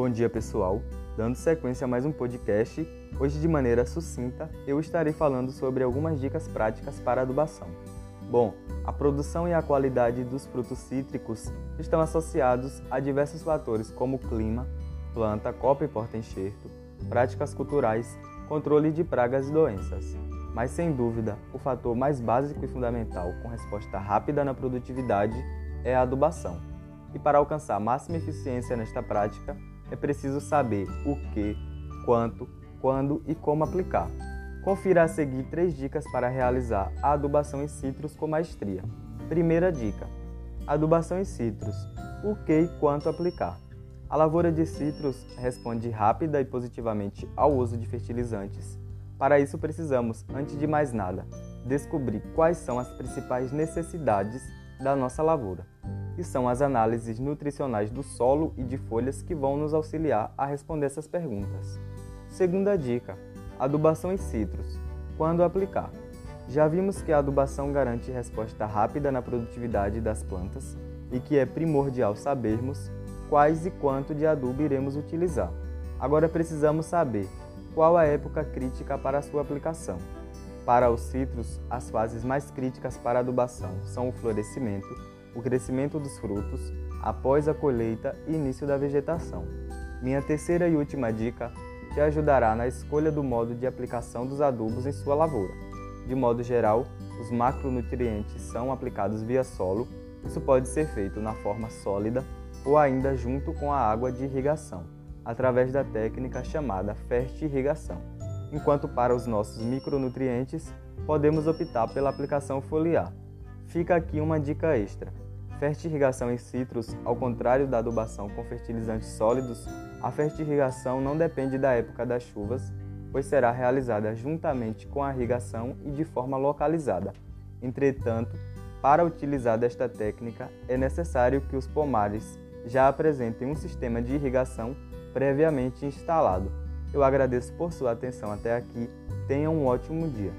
Bom dia, pessoal. Dando sequência a mais um podcast, hoje de maneira sucinta eu estarei falando sobre algumas dicas práticas para adubação. Bom, a produção e a qualidade dos frutos cítricos estão associados a diversos fatores como clima, planta, copa e porta-enxerto, práticas culturais, controle de pragas e doenças. Mas sem dúvida, o fator mais básico e fundamental com resposta rápida na produtividade é a adubação. E para alcançar máxima eficiência nesta prática, é preciso saber o que, quanto, quando e como aplicar. Confira a seguir três dicas para realizar a adubação em citros com maestria. Primeira dica: adubação em citros. O que e quanto aplicar. A lavoura de citros responde rápida e positivamente ao uso de fertilizantes. Para isso, precisamos, antes de mais nada, descobrir quais são as principais necessidades da nossa lavoura que são as análises nutricionais do solo e de folhas que vão nos auxiliar a responder essas perguntas. Segunda dica: adubação em citros. Quando aplicar? Já vimos que a adubação garante resposta rápida na produtividade das plantas e que é primordial sabermos quais e quanto de adubo iremos utilizar. Agora precisamos saber qual a época crítica para a sua aplicação. Para os citros, as fases mais críticas para a adubação são o florescimento, o crescimento dos frutos após a colheita e início da vegetação. Minha terceira e última dica te ajudará na escolha do modo de aplicação dos adubos em sua lavoura. De modo geral, os macronutrientes são aplicados via solo. Isso pode ser feito na forma sólida ou ainda junto com a água de irrigação, através da técnica chamada fertirrigação. Enquanto para os nossos micronutrientes, podemos optar pela aplicação foliar. Fica aqui uma dica extra. Fertirrigação em citros, ao contrário da adubação com fertilizantes sólidos, a fertirrigação não depende da época das chuvas, pois será realizada juntamente com a irrigação e de forma localizada. Entretanto, para utilizar desta técnica, é necessário que os pomares já apresentem um sistema de irrigação previamente instalado. Eu agradeço por sua atenção até aqui. Tenha um ótimo dia.